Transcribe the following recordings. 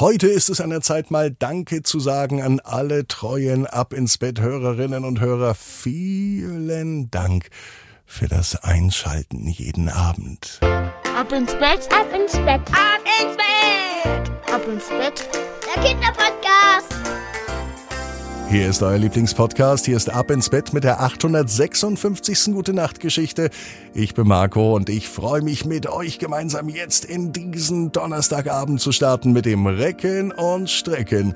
Heute ist es an der Zeit, mal Danke zu sagen an alle treuen Ab ins Bett Hörerinnen und Hörer. Vielen Dank für das Einschalten jeden Abend. Ab ins Bett, ab ins Bett, ab ins Bett, ab ins Bett. Der Kinderpodcast. Hier ist euer Lieblingspodcast. Hier ist Ab ins Bett mit der 856. Gute Nacht Geschichte. Ich bin Marco und ich freue mich mit euch gemeinsam jetzt in diesen Donnerstagabend zu starten mit dem Recken und Strecken.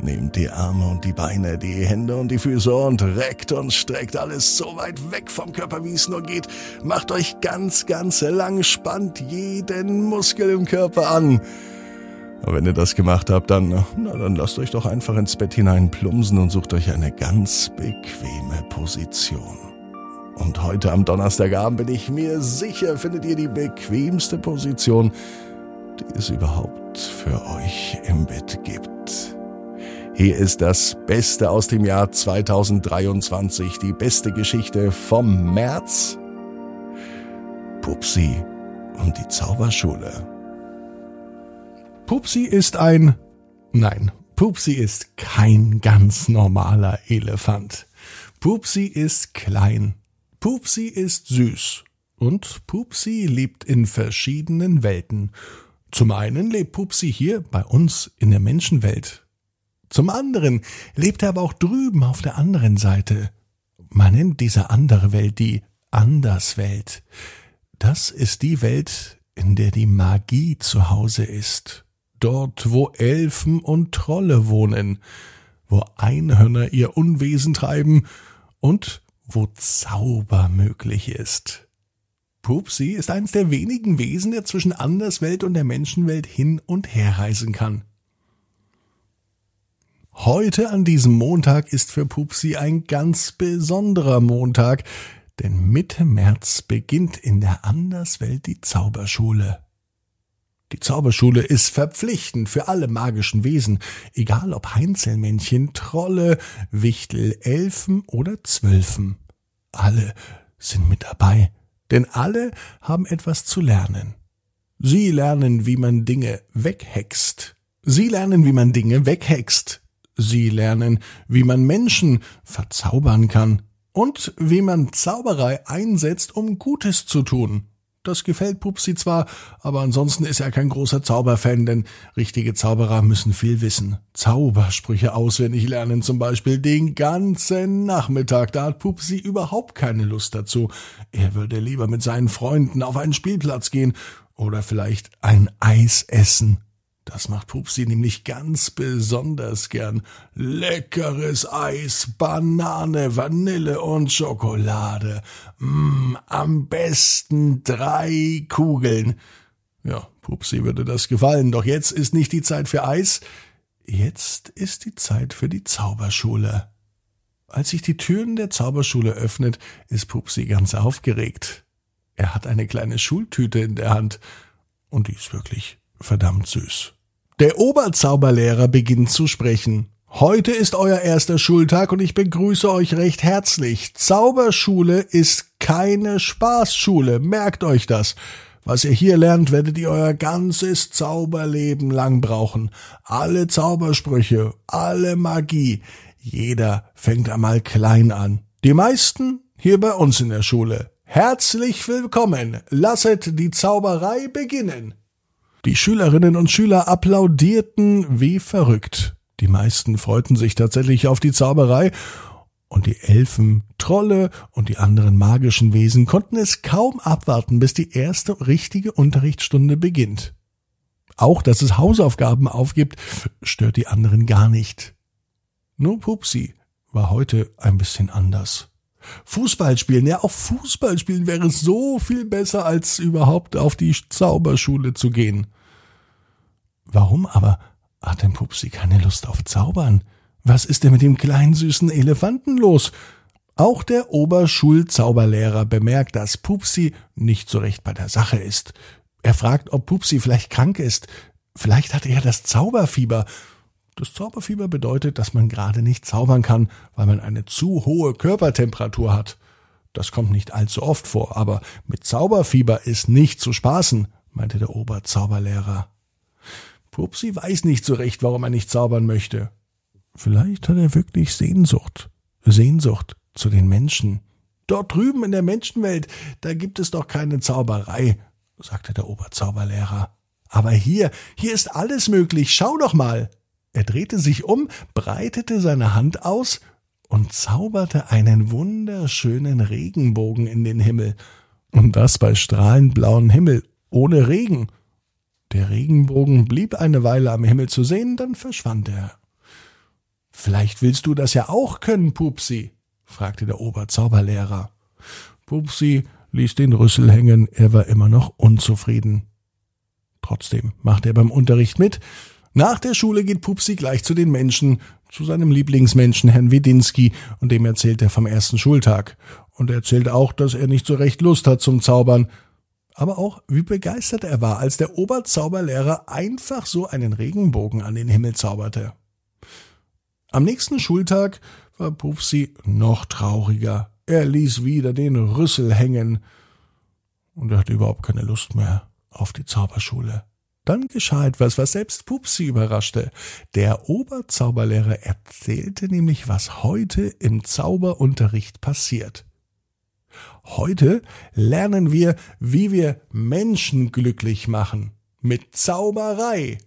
Nehmt die Arme und die Beine, die Hände und die Füße und reckt und streckt alles so weit weg vom Körper, wie es nur geht. Macht euch ganz, ganz lang, spannt jeden Muskel im Körper an. Und wenn ihr das gemacht habt, dann, na, dann lasst euch doch einfach ins Bett hinein plumpsen und sucht euch eine ganz bequeme Position. Und heute am Donnerstagabend bin ich mir sicher, findet ihr die bequemste Position, die es überhaupt für euch im Bett gibt. Hier ist das Beste aus dem Jahr 2023, die beste Geschichte vom März. Pupsi und die Zauberschule. Pupsi ist ein... Nein, Pupsi ist kein ganz normaler Elefant. Pupsi ist klein. Pupsi ist süß. Und Pupsi lebt in verschiedenen Welten. Zum einen lebt Pupsi hier bei uns in der Menschenwelt. Zum anderen lebt er aber auch drüben auf der anderen Seite. Man nennt diese andere Welt die Anderswelt. Das ist die Welt, in der die Magie zu Hause ist dort wo Elfen und Trolle wohnen, wo Einhörner ihr Unwesen treiben und wo Zauber möglich ist. Pupsi ist eines der wenigen Wesen, der zwischen Anderswelt und der Menschenwelt hin und her reisen kann. Heute an diesem Montag ist für Pupsi ein ganz besonderer Montag, denn Mitte März beginnt in der Anderswelt die Zauberschule. Die Zauberschule ist verpflichtend für alle magischen Wesen, egal ob Heinzelmännchen, Trolle, Wichtel, Elfen oder Zwölfen. Alle sind mit dabei, denn alle haben etwas zu lernen. Sie lernen, wie man Dinge weghext. Sie lernen, wie man Dinge weghext. Sie lernen, wie man Menschen verzaubern kann und wie man Zauberei einsetzt, um Gutes zu tun. Das gefällt Pupsi zwar, aber ansonsten ist er kein großer Zauberfan, denn richtige Zauberer müssen viel wissen. Zaubersprüche auswendig lernen zum Beispiel den ganzen Nachmittag. Da hat Pupsi überhaupt keine Lust dazu. Er würde lieber mit seinen Freunden auf einen Spielplatz gehen oder vielleicht ein Eis essen. Das macht Pupsi nämlich ganz besonders gern. Leckeres Eis, Banane, Vanille und Schokolade. Mm, am besten drei Kugeln. Ja, Pupsi würde das gefallen, doch jetzt ist nicht die Zeit für Eis. Jetzt ist die Zeit für die Zauberschule. Als sich die Türen der Zauberschule öffnet, ist Pupsi ganz aufgeregt. Er hat eine kleine Schultüte in der Hand und die ist wirklich verdammt süß. Der Oberzauberlehrer beginnt zu sprechen. Heute ist euer erster Schultag und ich begrüße euch recht herzlich. Zauberschule ist keine Spaßschule, merkt euch das. Was ihr hier lernt, werdet ihr euer ganzes Zauberleben lang brauchen. Alle Zaubersprüche, alle Magie. Jeder fängt einmal klein an. Die meisten hier bei uns in der Schule. Herzlich willkommen. Lasset die Zauberei beginnen. Die Schülerinnen und Schüler applaudierten wie verrückt. Die meisten freuten sich tatsächlich auf die Zauberei, und die Elfen, Trolle und die anderen magischen Wesen konnten es kaum abwarten, bis die erste richtige Unterrichtsstunde beginnt. Auch, dass es Hausaufgaben aufgibt, stört die anderen gar nicht. Nur Pupsi war heute ein bisschen anders. Fußball spielen. Ja, auch Fußball spielen wäre so viel besser, als überhaupt auf die Zauberschule zu gehen. Warum aber hat denn Pupsi keine Lust auf Zaubern? Was ist denn mit dem kleinen süßen Elefanten los? Auch der Oberschulzauberlehrer bemerkt, dass Pupsi nicht so recht bei der Sache ist. Er fragt, ob Pupsi vielleicht krank ist. Vielleicht hat er das Zauberfieber das Zauberfieber bedeutet, dass man gerade nicht zaubern kann, weil man eine zu hohe Körpertemperatur hat. Das kommt nicht allzu oft vor, aber mit Zauberfieber ist nicht zu spaßen, meinte der Oberzauberlehrer. Pupsi weiß nicht so recht, warum er nicht zaubern möchte. Vielleicht hat er wirklich Sehnsucht. Sehnsucht zu den Menschen. Dort drüben in der Menschenwelt, da gibt es doch keine Zauberei, sagte der Oberzauberlehrer. Aber hier, hier ist alles möglich, schau doch mal. Er drehte sich um, breitete seine Hand aus und zauberte einen wunderschönen Regenbogen in den Himmel. Und das bei strahlend blauem Himmel, ohne Regen. Der Regenbogen blieb eine Weile am Himmel zu sehen, dann verschwand er. Vielleicht willst du das ja auch können, Pupsi, fragte der Oberzauberlehrer. Pupsi ließ den Rüssel hängen, er war immer noch unzufrieden. Trotzdem machte er beim Unterricht mit. Nach der Schule geht Pupsi gleich zu den Menschen, zu seinem Lieblingsmenschen Herrn Wedinski, und dem erzählt er vom ersten Schultag. Und er erzählt auch, dass er nicht so recht Lust hat zum Zaubern, aber auch, wie begeistert er war, als der Oberzauberlehrer einfach so einen Regenbogen an den Himmel zauberte. Am nächsten Schultag war Pupsi noch trauriger. Er ließ wieder den Rüssel hängen und er hatte überhaupt keine Lust mehr auf die Zauberschule. Dann geschah etwas, was selbst Pupsi überraschte. Der Oberzauberlehrer erzählte nämlich, was heute im Zauberunterricht passiert. Heute lernen wir, wie wir Menschen glücklich machen. Mit Zauberei.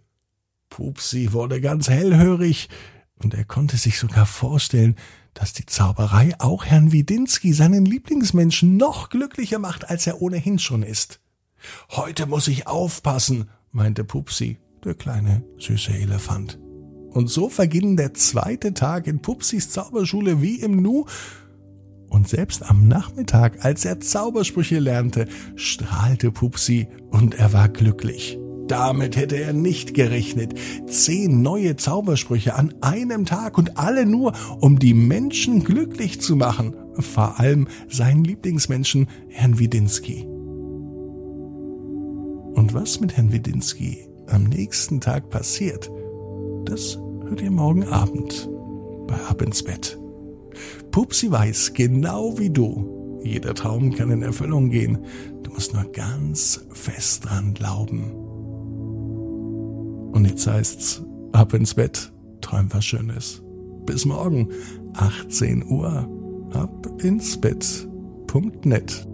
Pupsi wurde ganz hellhörig und er konnte sich sogar vorstellen, dass die Zauberei auch Herrn Widinski, seinen Lieblingsmenschen, noch glücklicher macht, als er ohnehin schon ist. Heute muss ich aufpassen, meinte Pupsi, der kleine süße Elefant. Und so verging der zweite Tag in Pupsis Zauberschule wie im Nu, und selbst am Nachmittag, als er Zaubersprüche lernte, strahlte Pupsi und er war glücklich. Damit hätte er nicht gerechnet. Zehn neue Zaubersprüche an einem Tag und alle nur, um die Menschen glücklich zu machen. Vor allem seinen Lieblingsmenschen, Herrn Widinski. Was mit Herrn Widinski am nächsten Tag passiert, das hört ihr morgen Abend bei Ab ins Bett. Pupsi weiß, genau wie du, jeder Traum kann in Erfüllung gehen. Du musst nur ganz fest dran glauben. Und jetzt heißt's, ab ins Bett, träum was Schönes. Bis morgen, 18 Uhr, ab ins Bett.net.